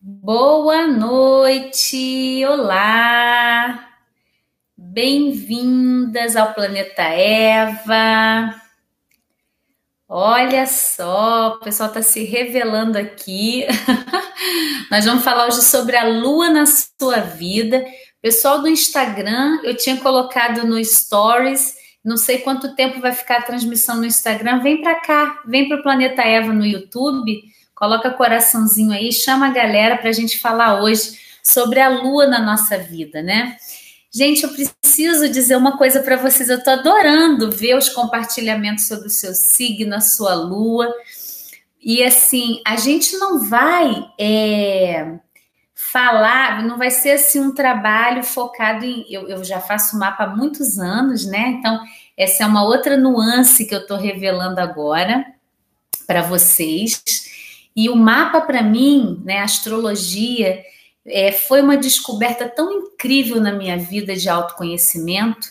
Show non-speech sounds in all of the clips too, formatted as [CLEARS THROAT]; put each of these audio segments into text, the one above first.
Boa noite, olá, bem-vindas ao Planeta Eva. Olha só, o pessoal está se revelando aqui. [LAUGHS] Nós vamos falar hoje sobre a lua na sua vida. Pessoal do Instagram, eu tinha colocado no Stories, não sei quanto tempo vai ficar a transmissão no Instagram. Vem para cá, vem para o Planeta Eva no YouTube Coloca coraçãozinho aí, chama a galera para a gente falar hoje sobre a lua na nossa vida, né? Gente, eu preciso dizer uma coisa para vocês. Eu estou adorando ver os compartilhamentos sobre o seu signo, a sua lua. E assim, a gente não vai é, falar, não vai ser assim um trabalho focado em. Eu, eu já faço mapa há muitos anos, né? Então, essa é uma outra nuance que eu estou revelando agora para vocês. E o mapa, para mim, né, a astrologia, é, foi uma descoberta tão incrível na minha vida de autoconhecimento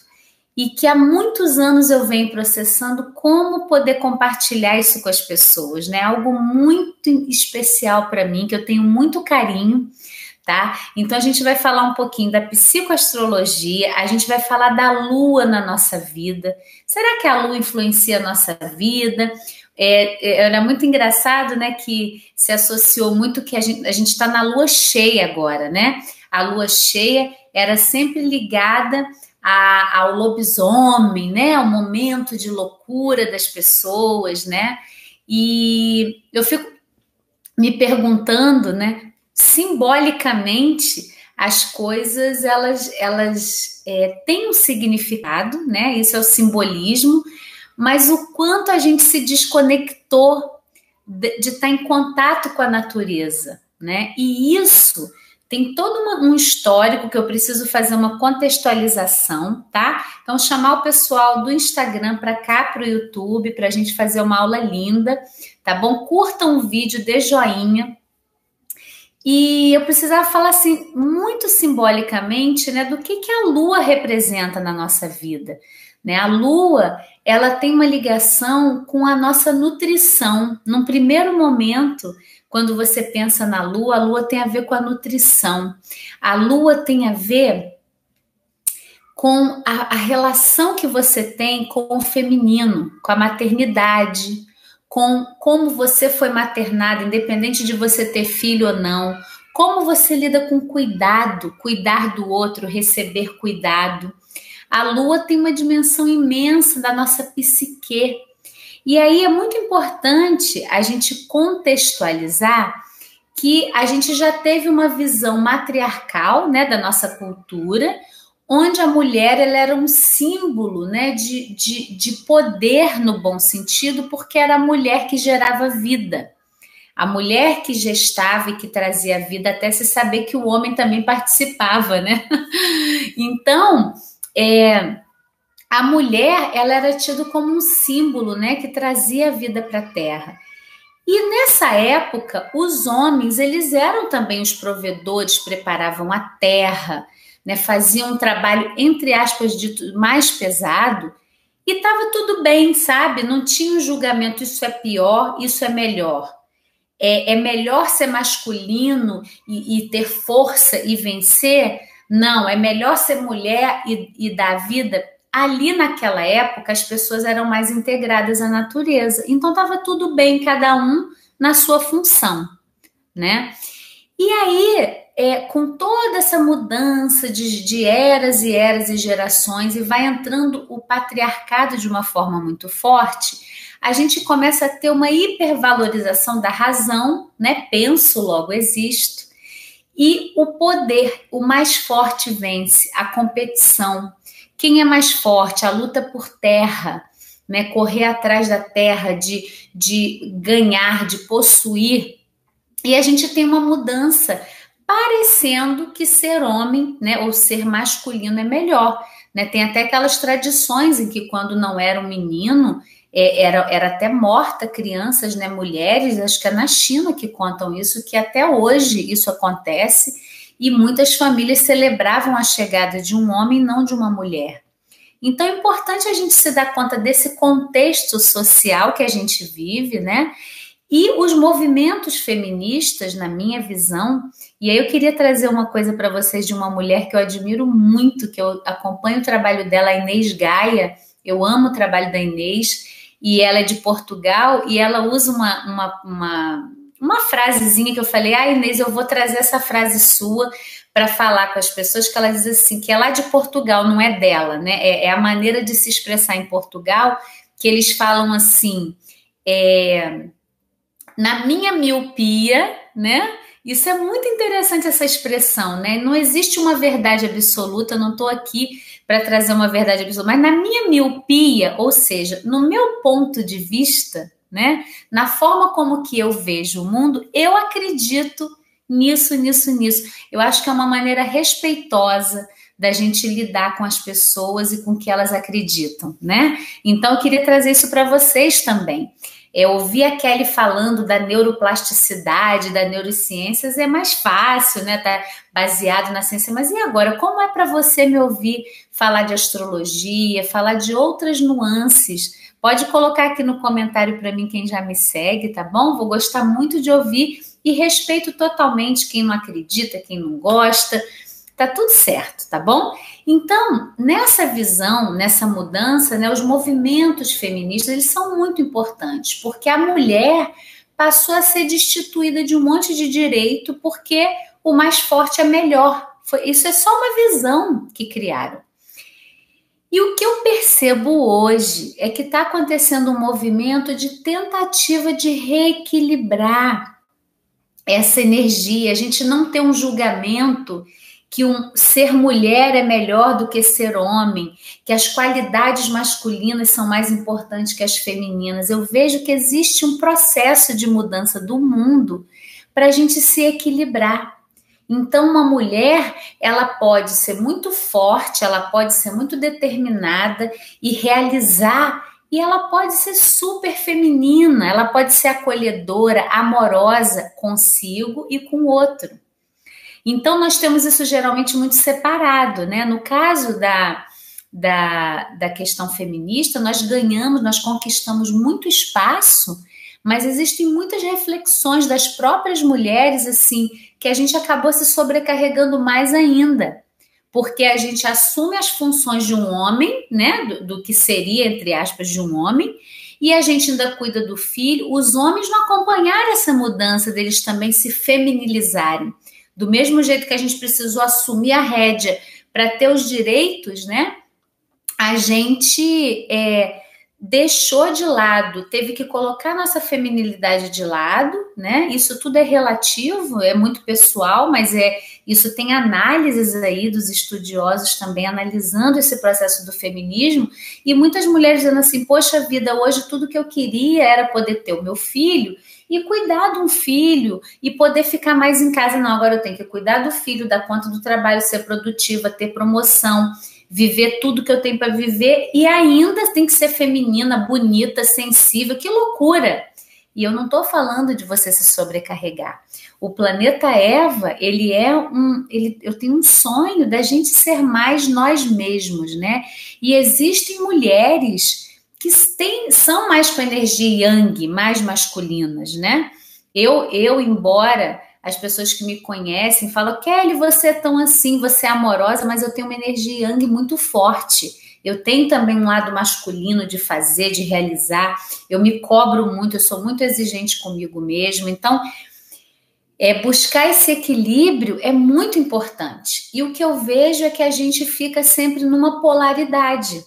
e que há muitos anos eu venho processando como poder compartilhar isso com as pessoas, né? Algo muito especial para mim, que eu tenho muito carinho, tá? Então a gente vai falar um pouquinho da psicoastrologia, a gente vai falar da lua na nossa vida. Será que a lua influencia a nossa vida? É, é, era muito engraçado, né, que se associou muito que a gente a está na lua cheia agora, né? A lua cheia era sempre ligada a, ao lobisomem, né? Ao momento de loucura das pessoas, né? E eu fico me perguntando, né? Simbolicamente, as coisas elas elas é, têm um significado, né? Isso é o simbolismo mas o quanto a gente se desconectou de, de estar em contato com a natureza, né? E isso tem todo uma, um histórico que eu preciso fazer uma contextualização, tá? Então, chamar o pessoal do Instagram para cá, para o YouTube, para a gente fazer uma aula linda, tá bom? Curtam o vídeo, dê joinha. E eu precisava falar assim, muito simbolicamente, né, do que, que a lua representa na nossa vida. Né? A lua, ela tem uma ligação com a nossa nutrição. Num primeiro momento, quando você pensa na lua, a lua tem a ver com a nutrição. A lua tem a ver com a, a relação que você tem com o feminino, com a maternidade, com como você foi maternada, independente de você ter filho ou não, como você lida com cuidado, cuidar do outro, receber cuidado. A lua tem uma dimensão imensa da nossa psique. E aí é muito importante a gente contextualizar que a gente já teve uma visão matriarcal, né, da nossa cultura, onde a mulher ela era um símbolo, né, de, de, de poder no bom sentido, porque era a mulher que gerava vida. A mulher que gestava e que trazia vida, até se saber que o homem também participava, né? [LAUGHS] Então, é, a mulher ela era tida como um símbolo, né, que trazia a vida para a terra. E nessa época, os homens eles eram também os provedores, preparavam a terra, né, faziam um trabalho entre aspas dito mais pesado. E estava tudo bem, sabe? Não tinha um julgamento, isso é pior, isso é melhor. É, é melhor ser masculino e, e ter força e vencer não, é melhor ser mulher e, e dar vida. Ali naquela época, as pessoas eram mais integradas à natureza. Então estava tudo bem, cada um na sua função, né? E aí, é, com toda essa mudança de, de eras e eras e gerações, e vai entrando o patriarcado de uma forma muito forte, a gente começa a ter uma hipervalorização da razão, né? Penso, logo existo e o poder, o mais forte vence, a competição. Quem é mais forte? A luta por terra, né? correr atrás da terra, de, de ganhar, de possuir. E a gente tem uma mudança, parecendo que ser homem, né, ou ser masculino é melhor. Né? Tem até aquelas tradições em que, quando não era um menino, é, era, era até morta crianças, né, mulheres, acho que é na China que contam isso, que até hoje isso acontece, e muitas famílias celebravam a chegada de um homem, não de uma mulher. Então é importante a gente se dar conta desse contexto social que a gente vive, né? E os movimentos feministas, na minha visão, e aí eu queria trazer uma coisa para vocês de uma mulher que eu admiro muito, que eu acompanho o trabalho dela, a Inês Gaia. Eu amo o trabalho da Inês, e ela é de Portugal, e ela usa uma, uma, uma, uma frasezinha que eu falei, ah, Inês, eu vou trazer essa frase sua para falar com as pessoas, que ela diz assim, que é lá de Portugal, não é dela, né? É, é a maneira de se expressar em Portugal, que eles falam assim, é na minha miopia, né? Isso é muito interessante essa expressão, né? Não existe uma verdade absoluta, não estou aqui para trazer uma verdade absoluta, mas na minha miopia, ou seja, no meu ponto de vista, né? Na forma como que eu vejo o mundo, eu acredito nisso, nisso, nisso. Eu acho que é uma maneira respeitosa da gente lidar com as pessoas e com o que elas acreditam, né? Então eu queria trazer isso para vocês também. É, ouvir a Kelly falando da neuroplasticidade, da neurociências é mais fácil, né? Tá baseado na ciência. Mas e agora? Como é para você me ouvir falar de astrologia, falar de outras nuances? Pode colocar aqui no comentário para mim quem já me segue, tá bom? Vou gostar muito de ouvir e respeito totalmente quem não acredita, quem não gosta. Tá tudo certo, tá bom? Então, nessa visão, nessa mudança, né, os movimentos feministas eles são muito importantes, porque a mulher passou a ser destituída de um monte de direito porque o mais forte é melhor. Foi, isso é só uma visão que criaram. E o que eu percebo hoje é que está acontecendo um movimento de tentativa de reequilibrar essa energia, a gente não ter um julgamento que um ser mulher é melhor do que ser homem, que as qualidades masculinas são mais importantes que as femininas. Eu vejo que existe um processo de mudança do mundo para a gente se equilibrar. Então, uma mulher, ela pode ser muito forte, ela pode ser muito determinada e realizar, e ela pode ser super feminina, ela pode ser acolhedora, amorosa consigo e com o outro. Então, nós temos isso geralmente muito separado, né? No caso da, da, da questão feminista, nós ganhamos, nós conquistamos muito espaço, mas existem muitas reflexões das próprias mulheres, assim, que a gente acabou se sobrecarregando mais ainda. Porque a gente assume as funções de um homem, né? Do, do que seria, entre aspas, de um homem, e a gente ainda cuida do filho. Os homens não acompanharam essa mudança deles também se feminilizarem. Do mesmo jeito que a gente precisou assumir a rédea para ter os direitos, né? A gente é, deixou de lado, teve que colocar nossa feminilidade de lado, né? Isso tudo é relativo, é muito pessoal, mas é isso tem análises aí dos estudiosos também analisando esse processo do feminismo e muitas mulheres dizendo assim: "Poxa vida, hoje tudo que eu queria era poder ter o meu filho e cuidar de um filho e poder ficar mais em casa. Não, agora eu tenho que cuidar do filho, dar conta do trabalho, ser produtiva, ter promoção, viver tudo que eu tenho para viver e ainda tem que ser feminina, bonita, sensível. Que loucura! E eu não estou falando de você se sobrecarregar. O planeta Eva, ele é um, ele, eu tenho um sonho da gente ser mais nós mesmos, né? E existem mulheres que são mais com energia yang, mais masculinas, né? Eu, eu, embora as pessoas que me conhecem falam, Kelly, você é tão assim, você é amorosa, mas eu tenho uma energia yang muito forte. Eu tenho também um lado masculino de fazer, de realizar. Eu me cobro muito, eu sou muito exigente comigo mesmo. Então, é, buscar esse equilíbrio é muito importante. E o que eu vejo é que a gente fica sempre numa polaridade.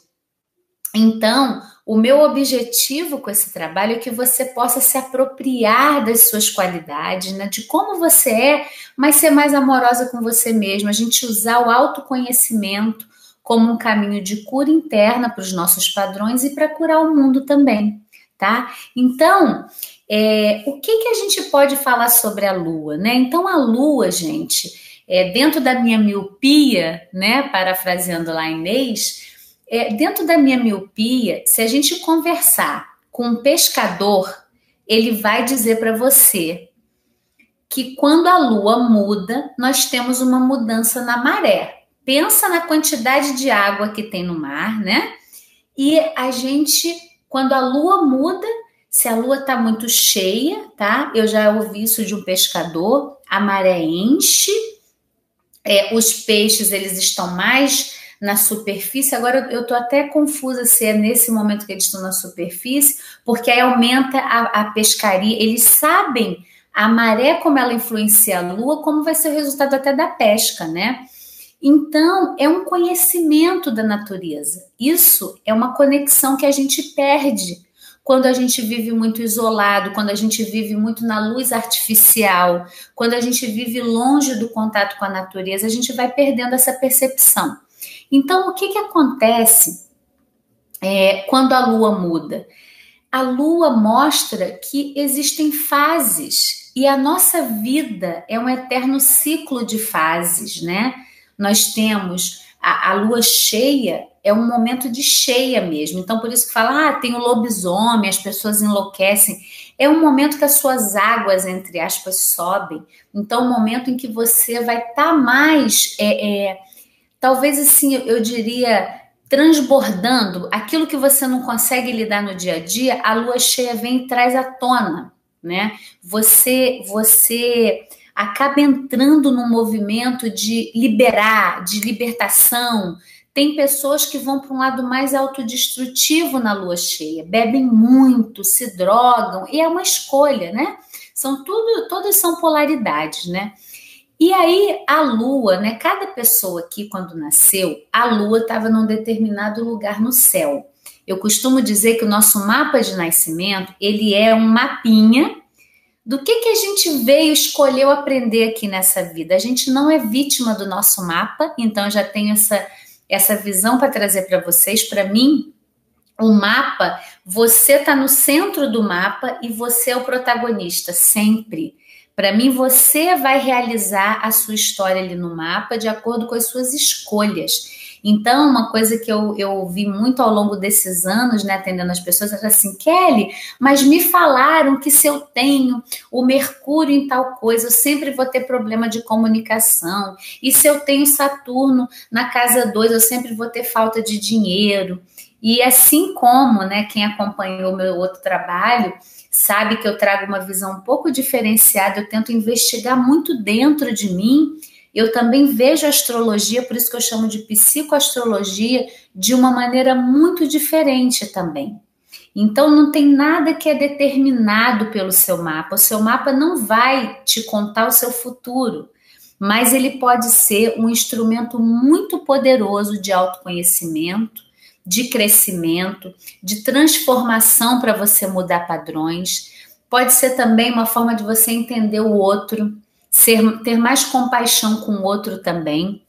Então, o meu objetivo com esse trabalho é que você possa se apropriar das suas qualidades, né, de como você é, mas ser mais amorosa com você mesmo. A gente usar o autoconhecimento como um caminho de cura interna para os nossos padrões e para curar o mundo também, tá? Então, é, o que, que a gente pode falar sobre a Lua, né? Então, a Lua, gente, é, dentro da minha miopia, né, parafraseando lá Inês, é, dentro da minha miopia, se a gente conversar com um pescador, ele vai dizer para você que quando a lua muda, nós temos uma mudança na maré. Pensa na quantidade de água que tem no mar, né? E a gente, quando a lua muda, Se a lua está muito cheia, tá? Eu já ouvi isso de um pescador, a maré enche, é, os peixes eles estão mais na superfície. Agora eu estou até confusa se é nesse momento que eles estão na superfície, porque aí aumenta a, a pescaria. Eles sabem a maré, como ela influencia a lua, como vai ser o resultado até da pesca, né? Então, é um conhecimento da natureza. Isso é uma conexão que a gente perde quando a gente vive muito isolado, quando a gente vive muito na luz artificial, quando a gente vive longe do contato com a natureza, a gente vai perdendo essa percepção. Então, o que, que acontece é, quando a lua muda? A lua mostra que existem fases e a nossa vida é um eterno ciclo de fases, né? Nós temos a, a lua cheia, é um momento de cheia mesmo. Então, por isso que fala, ah, tem o lobisomem, as pessoas enlouquecem. É um momento que as suas águas, entre aspas, sobem. Então, um momento em que você vai estar tá mais, é, é, talvez assim, eu diria, transbordando aquilo que você não consegue lidar no dia a dia, a lua cheia vem e traz à tona, né? Você, você acaba entrando num movimento de liberar, de libertação, tem pessoas que vão para um lado mais autodestrutivo na lua cheia, bebem muito, se drogam, e é uma escolha, né? São tudo, todas são polaridades, né? E aí a lua, né? Cada pessoa aqui quando nasceu, a lua estava num determinado lugar no céu. Eu costumo dizer que o nosso mapa de nascimento, ele é um mapinha do que que a gente veio escolheu aprender aqui nessa vida. A gente não é vítima do nosso mapa, então já tenho essa essa visão para trazer para vocês. Para mim, o mapa, você está no centro do mapa e você é o protagonista sempre. Para mim, você vai realizar a sua história ali no mapa de acordo com as suas escolhas. Então, uma coisa que eu, ouvi muito ao longo desses anos, né, atendendo as pessoas, era assim: Kelly, mas me falaram que se eu tenho o Mercúrio em tal coisa, eu sempre vou ter problema de comunicação. E se eu tenho Saturno na casa 2, eu sempre vou ter falta de dinheiro. E assim como, né, quem acompanhou meu outro trabalho, sabe que eu trago uma visão um pouco diferenciada, eu tento investigar muito dentro de mim eu também vejo a astrologia, por isso que eu chamo de psicoastrologia, de uma maneira muito diferente também. Então não tem nada que é determinado pelo seu mapa. O seu mapa não vai te contar o seu futuro, mas ele pode ser um instrumento muito poderoso de autoconhecimento, de crescimento, de transformação para você mudar padrões. Pode ser também uma forma de você entender o outro, ser, ter mais compaixão com o outro também.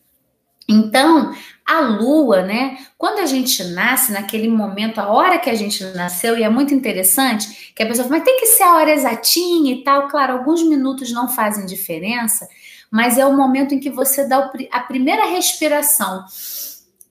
Então, a lua, né? Quando a gente nasce, naquele momento, a hora que a gente nasceu, e é muito interessante que a pessoa fala, mas tem que ser a hora exatinha e tal. Claro, alguns minutos não fazem diferença, mas é o momento em que você dá a primeira respiração.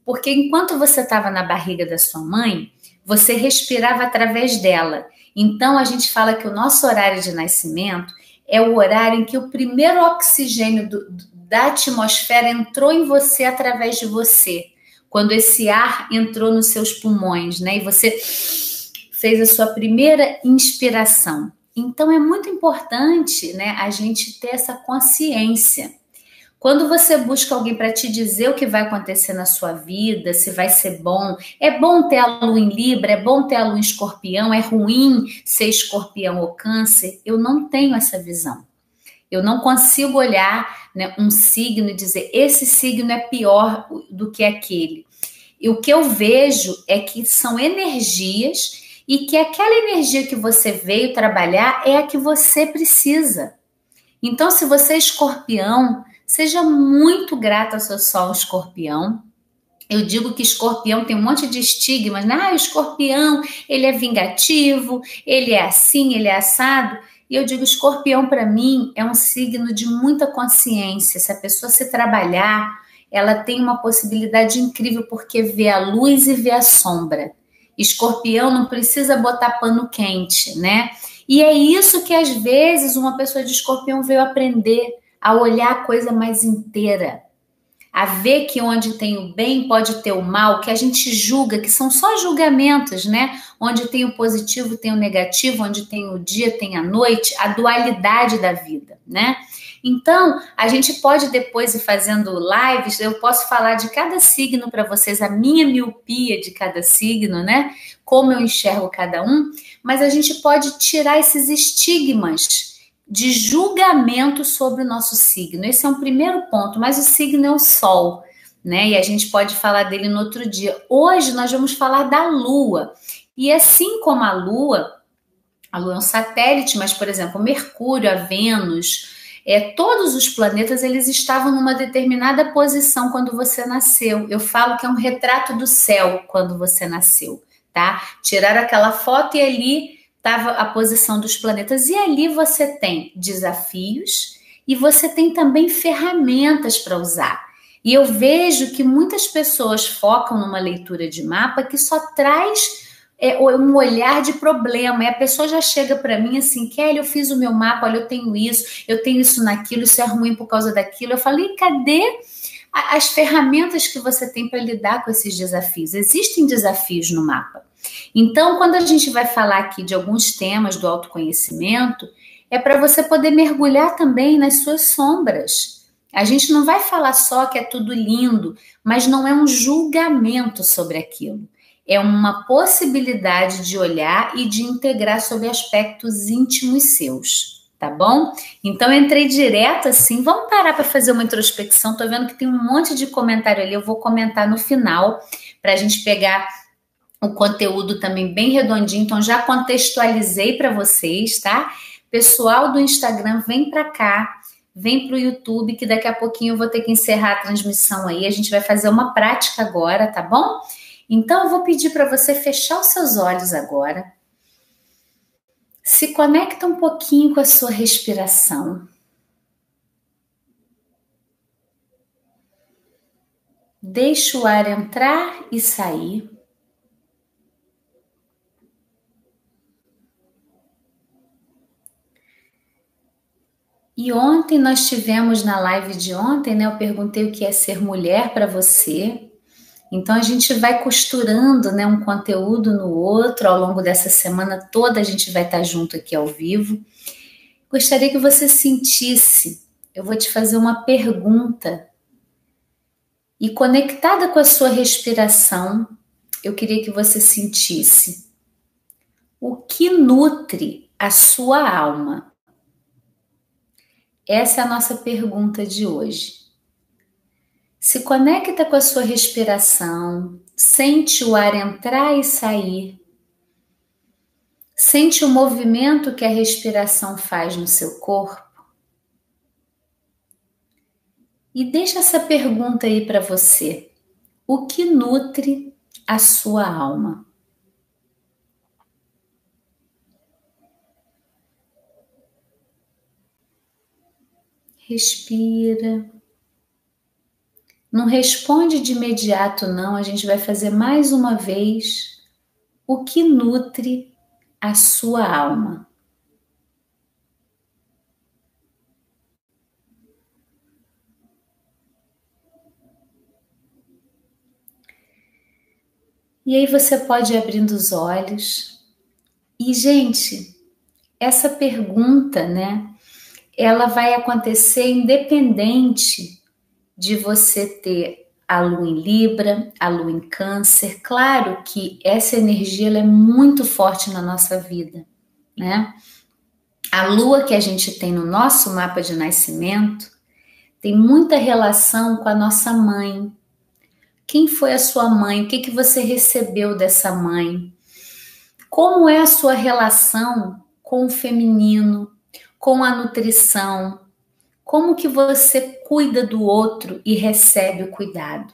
Porque enquanto você estava na barriga da sua mãe, você respirava através dela. Então, a gente fala que o nosso horário de nascimento é o horário em que o primeiro oxigênio do, da atmosfera entrou em você através de você. Quando esse ar entrou nos seus pulmões, né? E você fez a sua primeira inspiração. Então é muito importante, né, a gente ter essa consciência. Quando você busca alguém para te dizer o que vai acontecer na sua vida, se vai ser bom, é bom ter a lua em Libra, é bom ter a lua em Escorpião, é ruim ser Escorpião ou Câncer. Eu não tenho essa visão. Eu não consigo olhar né, um signo e dizer esse signo é pior do que aquele. E o que eu vejo é que são energias e que aquela energia que você veio trabalhar é a que você precisa. Então, se você é escorpião, Seja muito grata ao seu sol escorpião. Eu digo que escorpião tem um monte de estigmas, né? Ah, o escorpião, ele é vingativo, ele é assim, ele é assado. E eu digo, escorpião para mim é um signo de muita consciência. Se a pessoa se trabalhar, ela tem uma possibilidade incrível porque vê a luz e vê a sombra. Escorpião não precisa botar pano quente, né? E é isso que às vezes uma pessoa de escorpião veio aprender a olhar a coisa mais inteira, a ver que onde tem o bem pode ter o mal, que a gente julga, que são só julgamentos, né? Onde tem o positivo, tem o negativo, onde tem o dia, tem a noite, a dualidade da vida, né? Então, a gente pode depois ir fazendo lives, eu posso falar de cada signo para vocês, a minha miopia de cada signo, né? Como eu enxergo cada um, mas a gente pode tirar esses estigmas de julgamento sobre o nosso signo. Esse é um primeiro ponto, mas o signo é o Sol, né? E a gente pode falar dele no outro dia. Hoje nós vamos falar da Lua. E assim como a Lua, a Lua é um satélite, mas, por exemplo, Mercúrio, a Vênus, é, todos os planetas eles estavam numa determinada posição quando você nasceu. Eu falo que é um retrato do céu quando você nasceu, tá? Tiraram aquela foto e ali estava a posição dos planetas. E ali você tem desafios e você tem também ferramentas para usar. E eu vejo que muitas pessoas focam numa leitura de mapa que só traz é, um olhar de problema. E a pessoa já chega para mim assim, Kelly, eu fiz o meu mapa, olha, eu tenho isso, eu tenho isso naquilo, isso é ruim por causa daquilo. Eu falei, cadê as ferramentas que você tem para lidar com esses desafios? Existem desafios no mapa. Então, quando a gente vai falar aqui de alguns temas do autoconhecimento, é para você poder mergulhar também nas suas sombras. A gente não vai falar só que é tudo lindo, mas não é um julgamento sobre aquilo. É uma possibilidade de olhar e de integrar sobre aspectos íntimos seus, tá bom? Então entrei direto assim. Vamos parar para fazer uma introspecção. Tô vendo que tem um monte de comentário ali. Eu vou comentar no final para a gente pegar o conteúdo também bem redondinho, então já contextualizei para vocês, tá? Pessoal do Instagram, vem para cá, vem para o YouTube, que daqui a pouquinho eu vou ter que encerrar a transmissão aí. A gente vai fazer uma prática agora, tá bom? Então eu vou pedir para você fechar os seus olhos agora. Se conecta um pouquinho com a sua respiração. Deixa o ar entrar e sair. E ontem nós tivemos na live de ontem, né? Eu perguntei o que é ser mulher para você. Então a gente vai costurando, né, um conteúdo no outro ao longo dessa semana toda a gente vai estar junto aqui ao vivo. Gostaria que você sentisse. Eu vou te fazer uma pergunta. E conectada com a sua respiração, eu queria que você sentisse o que nutre a sua alma. Essa é a nossa pergunta de hoje. Se conecta com a sua respiração, sente o ar entrar e sair. Sente o movimento que a respiração faz no seu corpo. E deixa essa pergunta aí para você. O que nutre a sua alma? Respira. Não responde de imediato, não. A gente vai fazer mais uma vez o que nutre a sua alma. E aí você pode ir abrindo os olhos. E, gente, essa pergunta, né? Ela vai acontecer independente de você ter a lua em Libra, a lua em Câncer. Claro que essa energia é muito forte na nossa vida, né? A lua que a gente tem no nosso mapa de nascimento tem muita relação com a nossa mãe. Quem foi a sua mãe? O que, que você recebeu dessa mãe? Como é a sua relação com o feminino, com a nutrição, como que você cuida do outro e recebe o cuidado,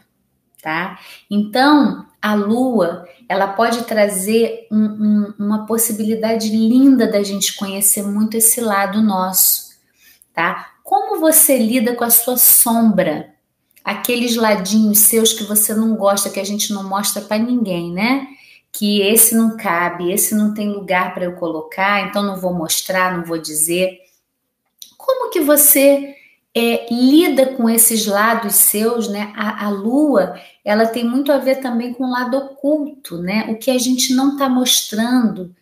tá? Então, a lua, ela pode trazer um, um, uma possibilidade linda da gente conhecer muito esse lado nosso, tá? Como você lida com a sua sombra, aqueles ladinhos seus que você não gosta, que a gente não mostra para ninguém, né? Que esse não cabe, esse não tem lugar para eu colocar, então não vou mostrar, não vou dizer. Como que você é, lida com esses lados seus, né? A, a, lua, ela tem muito a ver também com o lado oculto, né? O que a gente não está mostrando.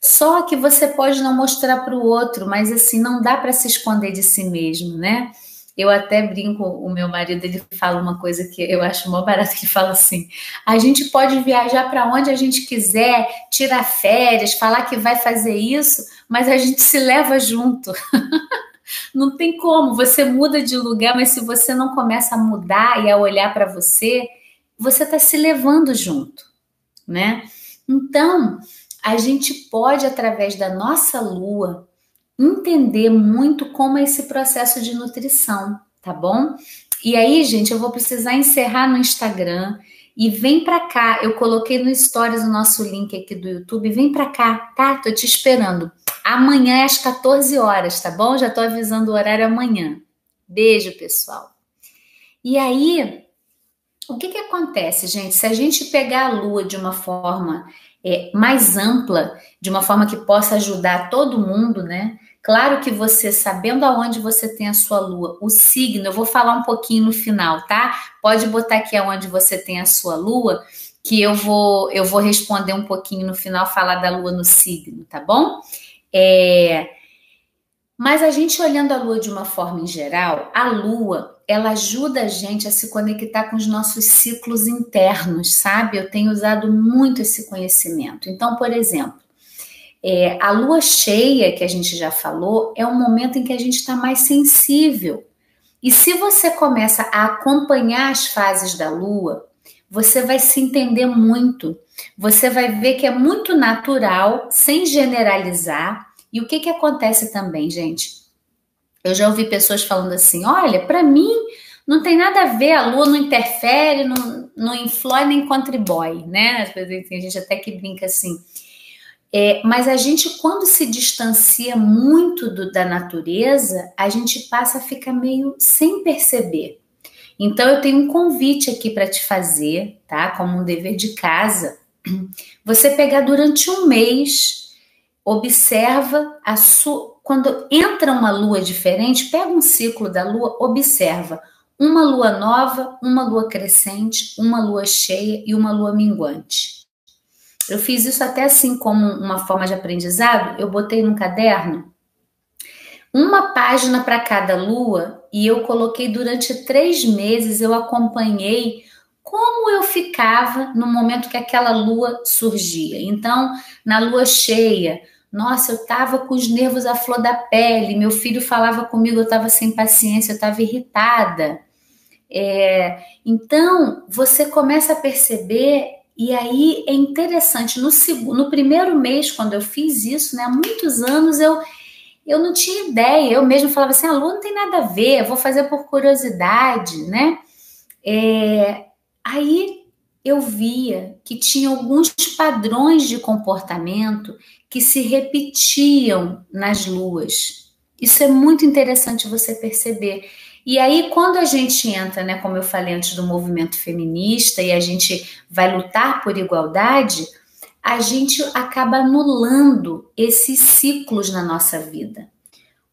Só que você pode não mostrar para o outro, mas assim, não dá para se esconder de si mesmo, né? Eu até brinco, o meu marido ele fala uma coisa que eu acho mó barato que fala assim: a gente pode viajar para onde a gente quiser, tirar férias, falar que vai fazer isso, mas a gente se leva junto. [LAUGHS] não tem como, você muda de lugar, mas se você não começa a mudar e a olhar para você, você está se levando junto, né? Então, a gente pode através da nossa lua entender muito como é esse processo de nutrição, tá bom? E aí, gente, eu vou precisar encerrar no Instagram e vem para cá. Eu coloquei no stories o nosso link aqui do YouTube. Vem para cá, tá? Tô te esperando. Amanhã é às 14 horas, tá bom? Já tô avisando o horário amanhã. Beijo, pessoal. E aí, o que que acontece, gente? Se a gente pegar a lua de uma forma é, mais ampla, de uma forma que possa ajudar todo mundo, né? Claro que você, sabendo aonde você tem a sua lua, o signo, eu vou falar um pouquinho no final, tá? Pode botar aqui aonde você tem a sua lua, que eu vou eu vou responder um pouquinho no final, falar da lua no signo, tá bom? É, mas a gente olhando a lua de uma forma em geral, a lua ela ajuda a gente a se conectar com os nossos ciclos internos, sabe? Eu tenho usado muito esse conhecimento. Então, por exemplo, é, a lua cheia, que a gente já falou, é um momento em que a gente está mais sensível. E se você começa a acompanhar as fases da lua, você vai se entender muito. Você vai ver que é muito natural, sem generalizar. E o que, que acontece também, gente? Eu já ouvi pessoas falando assim: olha, para mim não tem nada a ver, a lua não interfere, não, não nem contribui, né? Às vezes a gente até que brinca assim. É, mas a gente, quando se distancia muito do, da natureza, a gente passa a ficar meio sem perceber. Então, eu tenho um convite aqui para te fazer, tá? Como um dever de casa. [CLEARS THROAT] Você pegar durante um mês, observa a sua. Quando entra uma lua diferente, pega um ciclo da lua, observa uma lua nova, uma lua crescente, uma lua cheia e uma lua minguante. Eu fiz isso até assim como uma forma de aprendizado. Eu botei num caderno uma página para cada lua e eu coloquei durante três meses. Eu acompanhei como eu ficava no momento que aquela lua surgia. Então, na lua cheia, nossa, eu estava com os nervos à flor da pele. Meu filho falava comigo, eu estava sem paciência, eu estava irritada. É, então, você começa a perceber e aí é interessante, no, segundo, no primeiro mês, quando eu fiz isso, né, há muitos anos, eu, eu não tinha ideia. Eu mesmo falava assim: a lua não tem nada a ver, vou fazer por curiosidade, né? É, aí eu via que tinha alguns padrões de comportamento que se repetiam nas luas. Isso é muito interessante você perceber. E aí, quando a gente entra, né, como eu falei antes, do movimento feminista e a gente vai lutar por igualdade, a gente acaba anulando esses ciclos na nossa vida.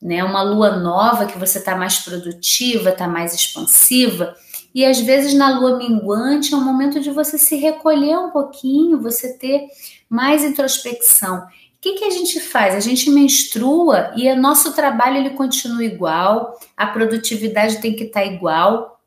Né? Uma lua nova que você está mais produtiva, está mais expansiva, e às vezes na lua minguante é um momento de você se recolher um pouquinho, você ter mais introspecção. O que, que a gente faz? A gente menstrua e o nosso trabalho ele continua igual, a produtividade tem que estar tá igual.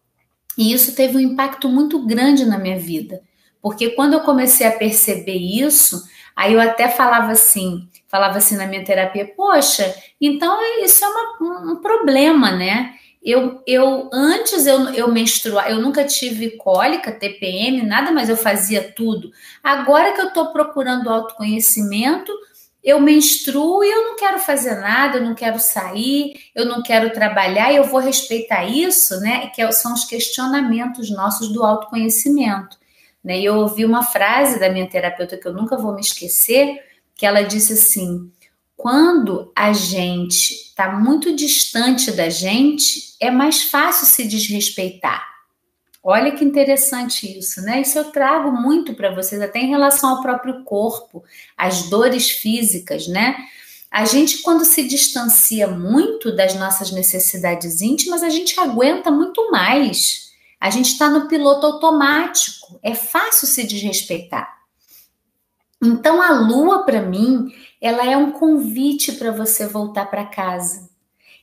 E isso teve um impacto muito grande na minha vida. Porque quando eu comecei a perceber isso, aí eu até falava assim, falava assim na minha terapia, poxa, então isso é uma, um problema, né? Eu, eu antes eu, eu menstruar, eu nunca tive cólica, TPM, nada, mas eu fazia tudo. Agora que eu estou procurando autoconhecimento, eu menstruo e eu não quero fazer nada, eu não quero sair, eu não quero trabalhar e eu vou respeitar isso, né? Que são os questionamentos nossos do autoconhecimento. Né? E eu ouvi uma frase da minha terapeuta que eu nunca vou me esquecer, que ela disse assim: quando a gente está muito distante da gente, é mais fácil se desrespeitar. Olha que interessante isso, né? Isso eu trago muito para vocês, até em relação ao próprio corpo, as dores físicas, né? a gente, quando se distancia muito das nossas necessidades íntimas, a gente aguenta muito mais. A gente está no piloto automático. É fácil se desrespeitar. Então, a lua, para mim, ela é um convite para você voltar para casa.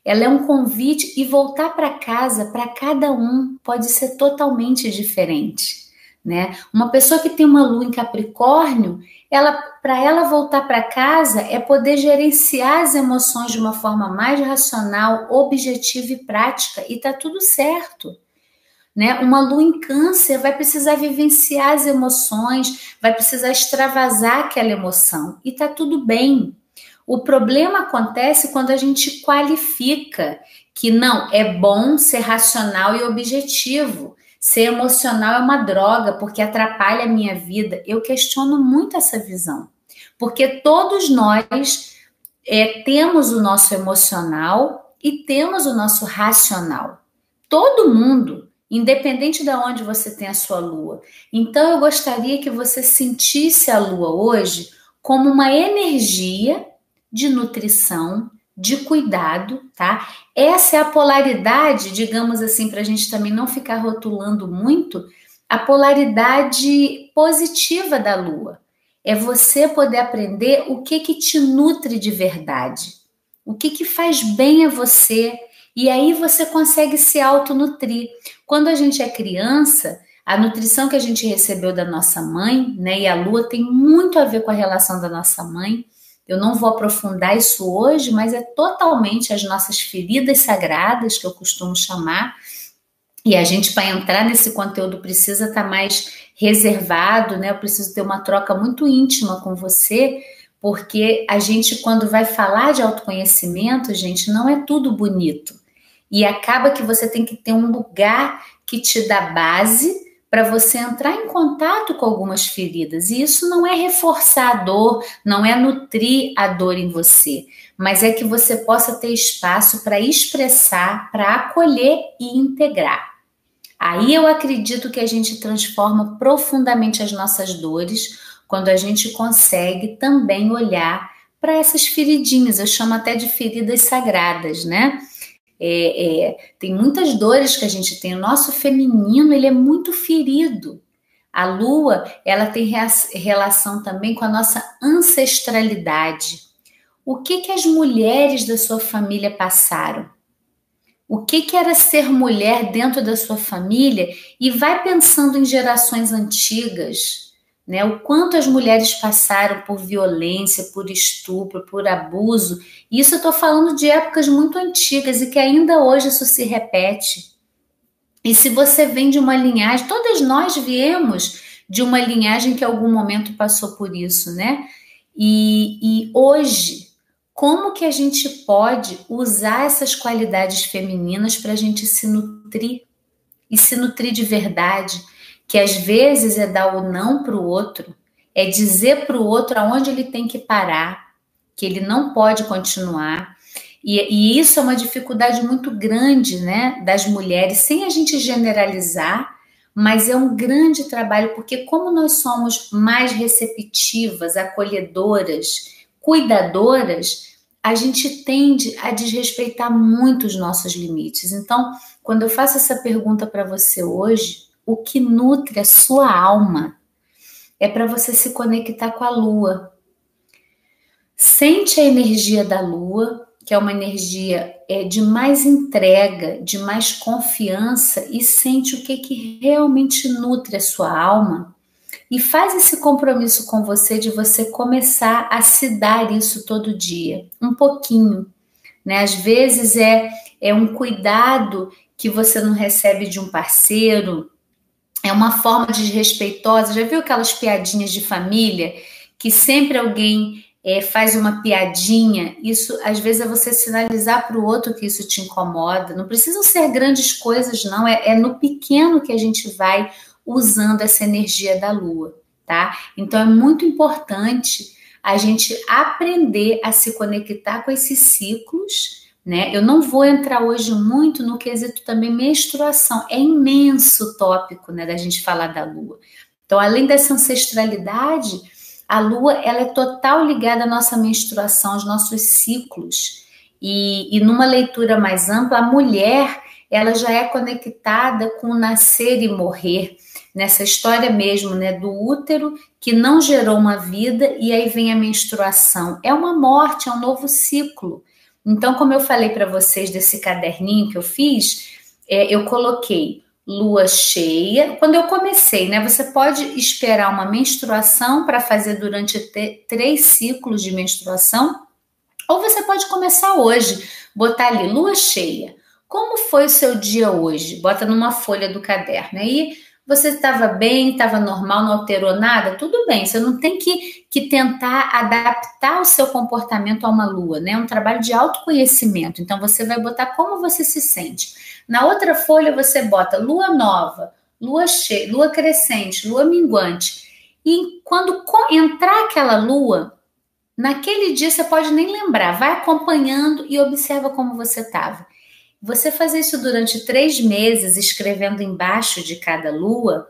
Ela é um convite e voltar para casa para cada um pode ser totalmente diferente, né? Uma pessoa que tem uma lua em Capricórnio, ela para ela voltar para casa é poder gerenciar as emoções de uma forma mais racional, objetiva e prática e tá tudo certo. Né? Uma lua em câncer vai precisar vivenciar as emoções, vai precisar extravasar aquela emoção e tá tudo bem. O problema acontece quando a gente qualifica que não é bom ser racional e objetivo. Ser emocional é uma droga porque atrapalha a minha vida. Eu questiono muito essa visão, porque todos nós é, temos o nosso emocional e temos o nosso racional. Todo mundo, independente de onde você tem a sua lua. Então eu gostaria que você sentisse a lua hoje como uma energia de nutrição, de cuidado, tá? Essa é a polaridade, digamos assim, para a gente também não ficar rotulando muito, a polaridade positiva da lua. É você poder aprender o que que te nutre de verdade, o que que faz bem a você, e aí você consegue se autonutrir. Quando a gente é criança, a nutrição que a gente recebeu da nossa mãe, né, e a lua tem muito a ver com a relação da nossa mãe, eu não vou aprofundar isso hoje, mas é totalmente as nossas feridas sagradas, que eu costumo chamar. E a gente, para entrar nesse conteúdo, precisa estar tá mais reservado, né? Eu preciso ter uma troca muito íntima com você, porque a gente, quando vai falar de autoconhecimento, gente, não é tudo bonito. E acaba que você tem que ter um lugar que te dá base para você entrar em contato com algumas feridas. E isso não é reforçar a dor, não é nutrir a dor em você, mas é que você possa ter espaço para expressar, para acolher e integrar. Aí eu acredito que a gente transforma profundamente as nossas dores quando a gente consegue também olhar para essas feridinhas, eu chamo até de feridas sagradas, né? É, é, tem muitas dores que a gente tem. O nosso feminino ele é muito ferido. A lua ela tem relação também com a nossa ancestralidade. O que que as mulheres da sua família passaram? O que que era ser mulher dentro da sua família? E vai pensando em gerações antigas, né? O quanto as mulheres passaram por violência, por estupro, por abuso. Isso eu estou falando de épocas muito antigas e que ainda hoje isso se repete. E se você vem de uma linhagem, todas nós viemos de uma linhagem que em algum momento passou por isso, né? E, e hoje, como que a gente pode usar essas qualidades femininas para a gente se nutrir e se nutrir de verdade? Que às vezes é dar o não para o outro, é dizer para o outro aonde ele tem que parar, que ele não pode continuar. E, e, isso é uma dificuldade muito grande né, das mulheres, sem a gente generalizar, mas é um grande trabalho, porque como nós somos mais receptivas, acolhedoras, cuidadoras, a gente tende a desrespeitar muito os nossos limites. Então, quando eu faço essa pergunta para você hoje, o que nutre a sua alma é para você se conectar com a lua. Sente a energia da lua, que é uma energia é, de mais entrega, de mais confiança, e sente o que, que realmente nutre a sua alma. E faz esse compromisso com você de você começar a se dar isso todo dia, um pouquinho. Né? Às vezes é, é um cuidado que você não recebe de um parceiro, é uma forma desrespeitosa. Já viu aquelas piadinhas de família que sempre alguém é, faz uma piadinha? Isso às vezes é você sinalizar para o outro que isso te incomoda. Não precisam ser grandes coisas, não. É, é no pequeno que a gente vai usando essa energia da lua, tá? Então é muito importante a gente aprender a se conectar com esses ciclos né? Eu não vou entrar hoje muito no quesito também menstruação, é imenso o tópico né, da gente falar da lua. Então, além dessa ancestralidade, a lua ela é total ligada à nossa menstruação, aos nossos ciclos. E, e numa leitura mais ampla, a mulher ela já é conectada com nascer e morrer nessa história mesmo, né, do útero que não gerou uma vida e aí vem a menstruação. É uma morte, é um novo ciclo. Então, como eu falei para vocês desse caderninho que eu fiz, é, eu coloquei lua cheia. Quando eu comecei, né? Você pode esperar uma menstruação para fazer durante três ciclos de menstruação, ou você pode começar hoje, botar ali lua cheia. Como foi o seu dia hoje? Bota numa folha do caderno. Aí você estava bem, estava normal, não alterou nada, tudo bem. Você não tem que, que tentar adaptar o seu comportamento a uma lua, né? É um trabalho de autoconhecimento. Então você vai botar como você se sente. Na outra folha você bota lua nova, lua cheia, lua crescente, lua minguante. E quando entrar aquela lua, naquele dia você pode nem lembrar, vai acompanhando e observa como você estava. Você fazer isso durante três meses, escrevendo embaixo de cada lua,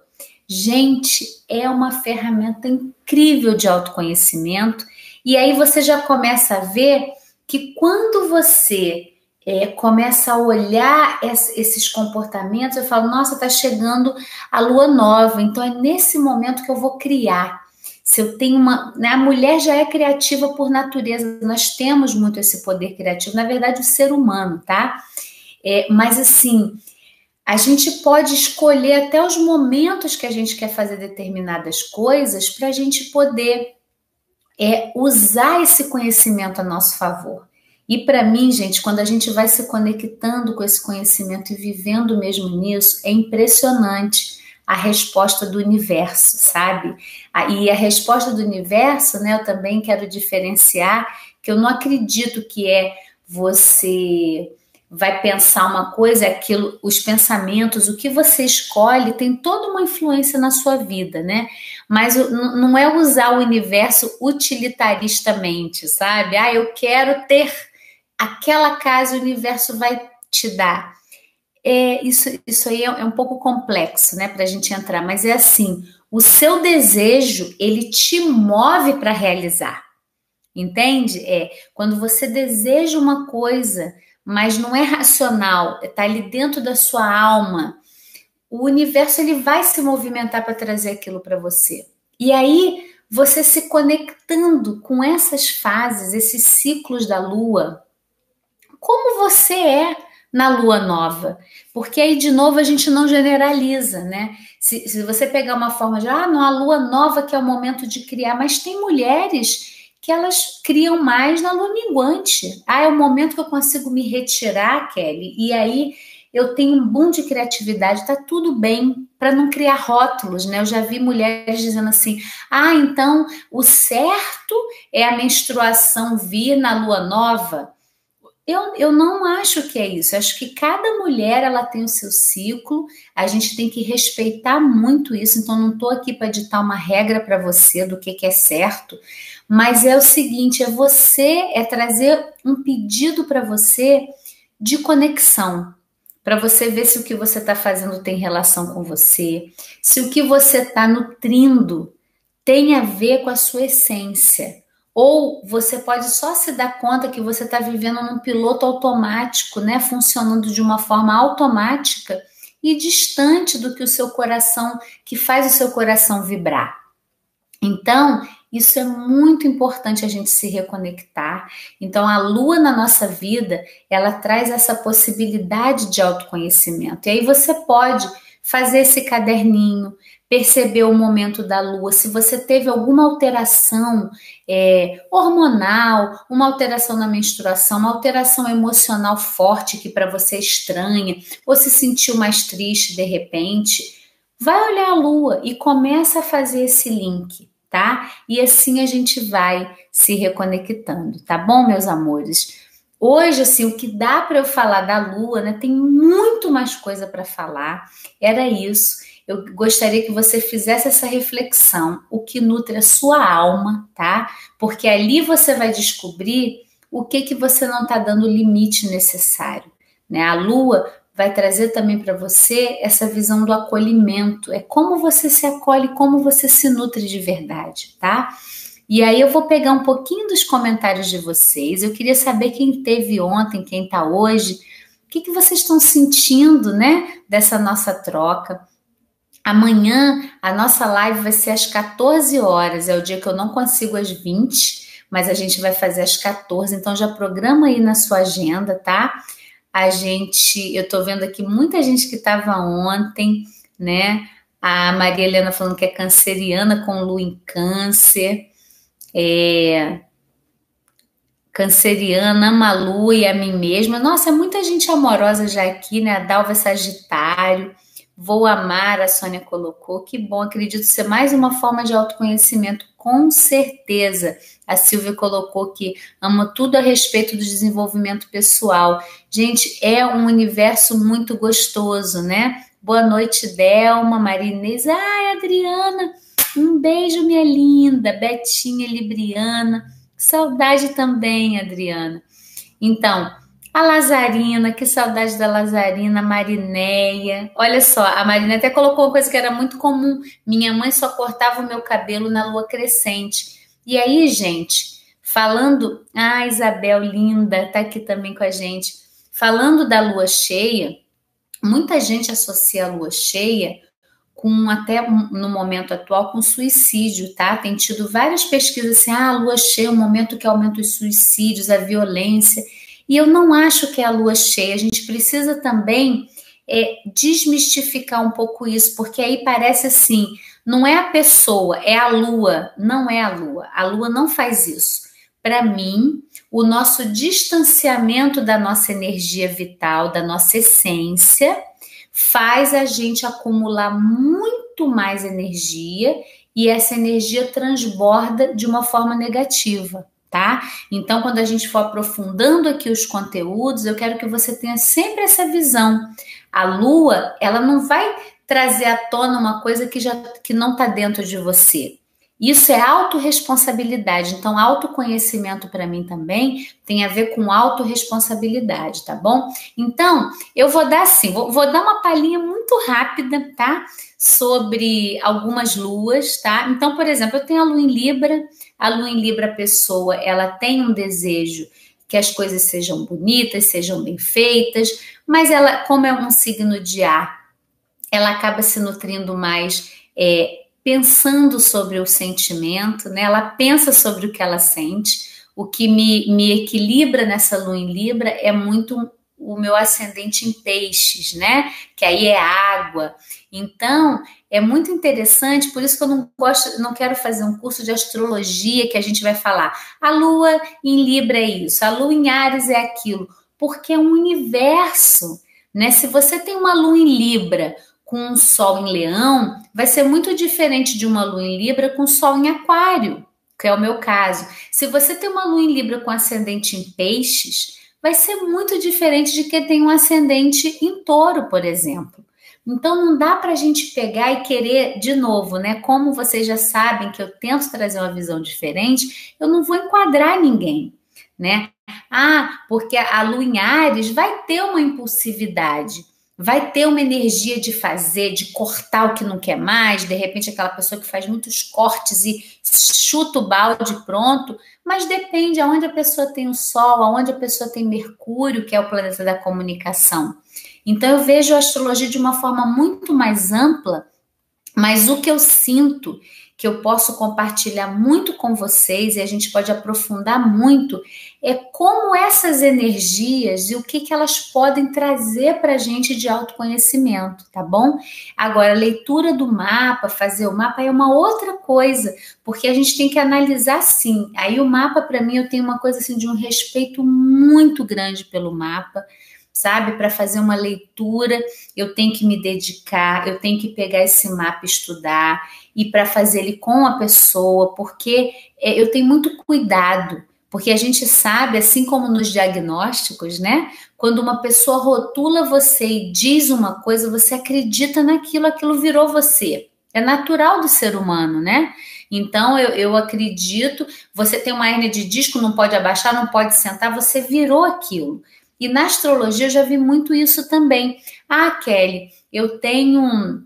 gente, é uma ferramenta incrível de autoconhecimento. E aí você já começa a ver que quando você é, começa a olhar esses comportamentos, eu falo, nossa, está chegando a lua nova, então é nesse momento que eu vou criar. Se eu tenho uma. Né, a mulher já é criativa por natureza, nós temos muito esse poder criativo, na verdade, o ser humano, tá? É, mas assim, a gente pode escolher até os momentos que a gente quer fazer determinadas coisas para a gente poder é, usar esse conhecimento a nosso favor. E para mim, gente, quando a gente vai se conectando com esse conhecimento e vivendo mesmo nisso, é impressionante a resposta do universo, sabe? E a resposta do universo, né, eu também quero diferenciar que eu não acredito que é você vai pensar uma coisa, é aquilo, os pensamentos, o que você escolhe tem toda uma influência na sua vida, né? Mas não é usar o universo utilitaristamente, sabe? Ah, eu quero ter aquela casa, o universo vai te dar. É, isso, isso aí é, é um pouco complexo, né, para a gente entrar, mas é assim: o seu desejo ele te move para realizar, entende? É quando você deseja uma coisa mas não é racional, está ali dentro da sua alma, o universo ele vai se movimentar para trazer aquilo para você. E aí, você se conectando com essas fases, esses ciclos da lua, como você é na lua nova. Porque aí, de novo, a gente não generaliza, né? Se, se você pegar uma forma de, ah, não, a lua nova que é o momento de criar, mas tem mulheres que elas criam mais na lua minguante. Ah, é o momento que eu consigo me retirar, Kelly, e aí eu tenho um boom de criatividade, tá tudo bem para não criar rótulos, né? Eu já vi mulheres dizendo assim: "Ah, então o certo é a menstruação vir na lua nova". Eu, eu não acho que é isso. Eu acho que cada mulher ela tem o seu ciclo. A gente tem que respeitar muito isso. Então não estou aqui para ditar uma regra para você do que, que é certo, mas é o seguinte: é você, é trazer um pedido para você de conexão, para você ver se o que você está fazendo tem relação com você, se o que você está nutrindo tem a ver com a sua essência. Ou você pode só se dar conta que você está vivendo num piloto automático, né? Funcionando de uma forma automática e distante do que o seu coração, que faz o seu coração vibrar. Então, isso é muito importante a gente se reconectar. Então, a lua na nossa vida, ela traz essa possibilidade de autoconhecimento. E aí você pode fazer esse caderninho, perceber o momento da lua, se você teve alguma alteração é, hormonal, uma alteração na menstruação, uma alteração emocional forte que para você é estranha, ou se sentiu mais triste de repente, vai olhar a lua e começa a fazer esse link tá? E assim a gente vai se reconectando, tá bom, meus amores? Hoje, assim, o que dá para eu falar da Lua, né? Tem muito mais coisa para falar. Era isso. Eu gostaria que você fizesse essa reflexão, o que nutre a sua alma, tá? Porque ali você vai descobrir o que que você não está dando limite necessário, né? A Lua vai trazer também para você essa visão do acolhimento. É como você se acolhe, como você se nutre de verdade, tá? E aí eu vou pegar um pouquinho dos comentários de vocês. Eu queria saber quem teve ontem, quem está hoje, o que, que vocês estão sentindo, né, dessa nossa troca. Amanhã a nossa live vai ser às 14 horas, é o dia que eu não consigo às 20, mas a gente vai fazer às 14, então já programa aí na sua agenda, tá? A gente, eu tô vendo aqui muita gente que estava ontem, né? A Maria Helena falando que é canceriana com lua em câncer é, canceriana, Malu e a mim mesma. Nossa, é muita gente amorosa já aqui, né? A Dalva Sagitário. Vou amar, a Sônia colocou. Que bom, acredito ser mais uma forma de autoconhecimento, com certeza. A Silvia colocou que ama tudo a respeito do desenvolvimento pessoal. Gente, é um universo muito gostoso, né? Boa noite, Delma, Marinês. Ai, Adriana, um beijo, minha linda, Betinha Libriana. Saudade também, Adriana. Então, a Lazarina, que saudade da Lazarina, Marinéia. Olha só, a Marina até colocou uma coisa que era muito comum. Minha mãe só cortava o meu cabelo na lua crescente. E aí, gente, falando. Ah, Isabel, linda, tá aqui também com a gente. Falando da lua cheia, muita gente associa a lua cheia com até no momento atual com suicídio, tá? Tem tido várias pesquisas assim, ah, a lua cheia é um momento que aumenta os suicídios, a violência. E eu não acho que é a lua cheia. A gente precisa também é, desmistificar um pouco isso, porque aí parece assim, não é a pessoa, é a lua, não é a lua. A lua não faz isso. Para mim, o nosso distanciamento da nossa energia vital, da nossa essência, faz a gente acumular muito mais energia e essa energia transborda de uma forma negativa, tá? Então, quando a gente for aprofundando aqui os conteúdos, eu quero que você tenha sempre essa visão. A lua, ela não vai trazer à tona uma coisa que já que não está dentro de você. Isso é autorresponsabilidade. Então, autoconhecimento para mim também tem a ver com autorresponsabilidade, tá bom? Então, eu vou dar assim, vou, vou dar uma palhinha muito rápida, tá? Sobre algumas luas, tá? Então, por exemplo, eu tenho a lua em Libra. A lua em Libra, pessoa, ela tem um desejo que as coisas sejam bonitas, sejam bem feitas, mas ela, como é um signo de ar, ela acaba se nutrindo mais é, pensando sobre o sentimento, né? Ela pensa sobre o que ela sente. O que me, me equilibra nessa lua em Libra é muito o meu ascendente em peixes, né? Que aí é água. Então, é muito interessante, por isso que eu não gosto, não quero fazer um curso de astrologia que a gente vai falar. A lua em Libra é isso, a lua em Ares é aquilo, porque é um universo, né? Se você tem uma lua em Libra, com um Sol em Leão vai ser muito diferente de uma Lua em Libra com Sol em Aquário, que é o meu caso. Se você tem uma Lua em Libra com ascendente em Peixes, vai ser muito diferente de quem tem um ascendente em Touro, por exemplo. Então não dá para a gente pegar e querer de novo, né? Como vocês já sabem que eu tento trazer uma visão diferente, eu não vou enquadrar ninguém, né? Ah, porque a Lua em Ares vai ter uma impulsividade vai ter uma energia de fazer, de cortar o que não quer mais, de repente aquela pessoa que faz muitos cortes e chuta o balde pronto, mas depende aonde a pessoa tem o Sol, aonde a pessoa tem Mercúrio, que é o planeta da comunicação. Então eu vejo a astrologia de uma forma muito mais ampla, mas o que eu sinto que eu posso compartilhar muito com vocês e a gente pode aprofundar muito é como essas energias e o que, que elas podem trazer para a gente de autoconhecimento, tá bom? Agora, leitura do mapa, fazer o mapa é uma outra coisa, porque a gente tem que analisar sim. Aí o mapa, para mim, eu tenho uma coisa assim de um respeito muito grande pelo mapa sabe? Para fazer uma leitura, eu tenho que me dedicar, eu tenho que pegar esse mapa e estudar, e para fazer ele com a pessoa, porque é, eu tenho muito cuidado, porque a gente sabe, assim como nos diagnósticos, né? Quando uma pessoa rotula você e diz uma coisa, você acredita naquilo, aquilo virou você. É natural do ser humano, né? Então eu, eu acredito, você tem uma hernia de disco, não pode abaixar, não pode sentar, você virou aquilo. E na astrologia eu já vi muito isso também. Ah, Kelly, eu tenho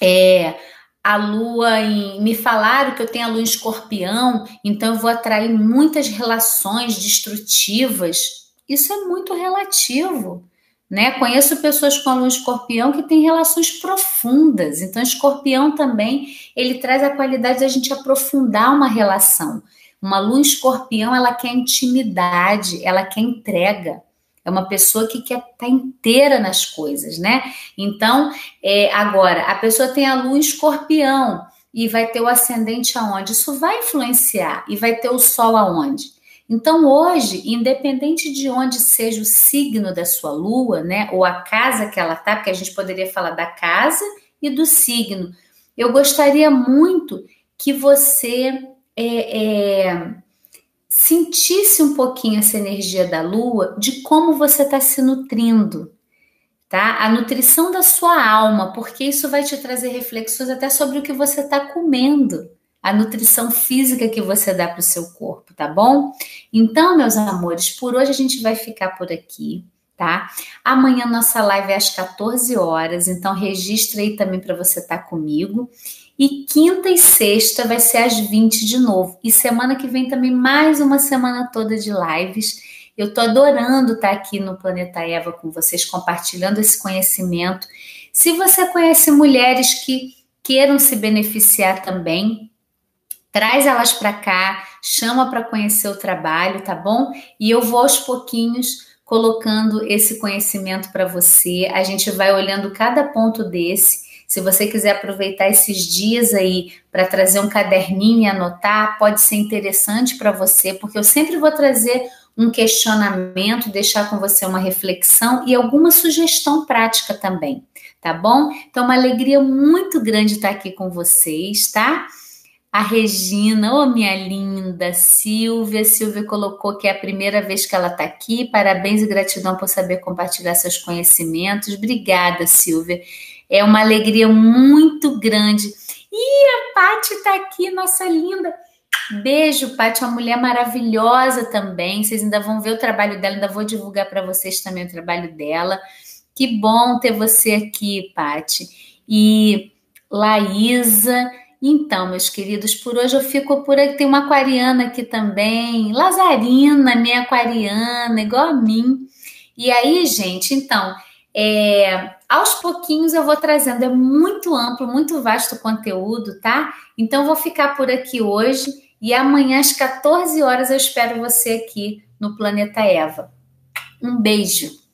é, a lua em. Me falaram que eu tenho a lua em escorpião, então eu vou atrair muitas relações destrutivas. Isso é muito relativo. Né? Conheço pessoas com a lua escorpião que têm relações profundas. Então, escorpião também ele traz a qualidade da gente aprofundar uma relação. Uma lua escorpião, ela quer intimidade, ela quer entrega. É uma pessoa que quer estar tá inteira nas coisas, né? Então, é, agora, a pessoa tem a lua escorpião e vai ter o ascendente aonde? Isso vai influenciar. E vai ter o sol aonde? Então, hoje, independente de onde seja o signo da sua lua, né, ou a casa que ela tá, porque a gente poderia falar da casa e do signo, eu gostaria muito que você é, é, sentisse um pouquinho essa energia da lua de como você está se nutrindo, tá? A nutrição da sua alma, porque isso vai te trazer reflexões até sobre o que você está comendo a nutrição física que você dá para o seu corpo, tá bom? Então, meus amores, por hoje a gente vai ficar por aqui, tá? Amanhã nossa live é às 14 horas, então registra aí também para você estar tá comigo. E quinta e sexta vai ser às 20 de novo. E semana que vem também mais uma semana toda de lives. Eu tô adorando estar tá aqui no Planeta Eva com vocês, compartilhando esse conhecimento. Se você conhece mulheres que queiram se beneficiar também, Traz elas para cá, chama para conhecer o trabalho, tá bom? E eu vou aos pouquinhos colocando esse conhecimento para você. A gente vai olhando cada ponto desse. Se você quiser aproveitar esses dias aí para trazer um caderninho e anotar, pode ser interessante para você, porque eu sempre vou trazer um questionamento, deixar com você uma reflexão e alguma sugestão prática também, tá bom? Então, uma alegria muito grande estar aqui com vocês, tá? a Regina, ô oh, minha linda Silvia. Silvia colocou que é a primeira vez que ela está aqui. Parabéns e gratidão por saber compartilhar seus conhecimentos. Obrigada, Silvia. É uma alegria muito grande. E a Pati está aqui, nossa linda. Beijo, Paty, uma mulher maravilhosa também. Vocês ainda vão ver o trabalho dela, ainda vou divulgar para vocês também o trabalho dela. Que bom ter você aqui, Paty. E Laísa, então, meus queridos, por hoje eu fico por aqui. Tem uma aquariana aqui também, Lazarina, minha aquariana, igual a mim. E aí, gente, então, é, aos pouquinhos eu vou trazendo, é muito amplo, muito vasto o conteúdo, tá? Então, vou ficar por aqui hoje e amanhã às 14 horas eu espero você aqui no Planeta Eva. Um beijo!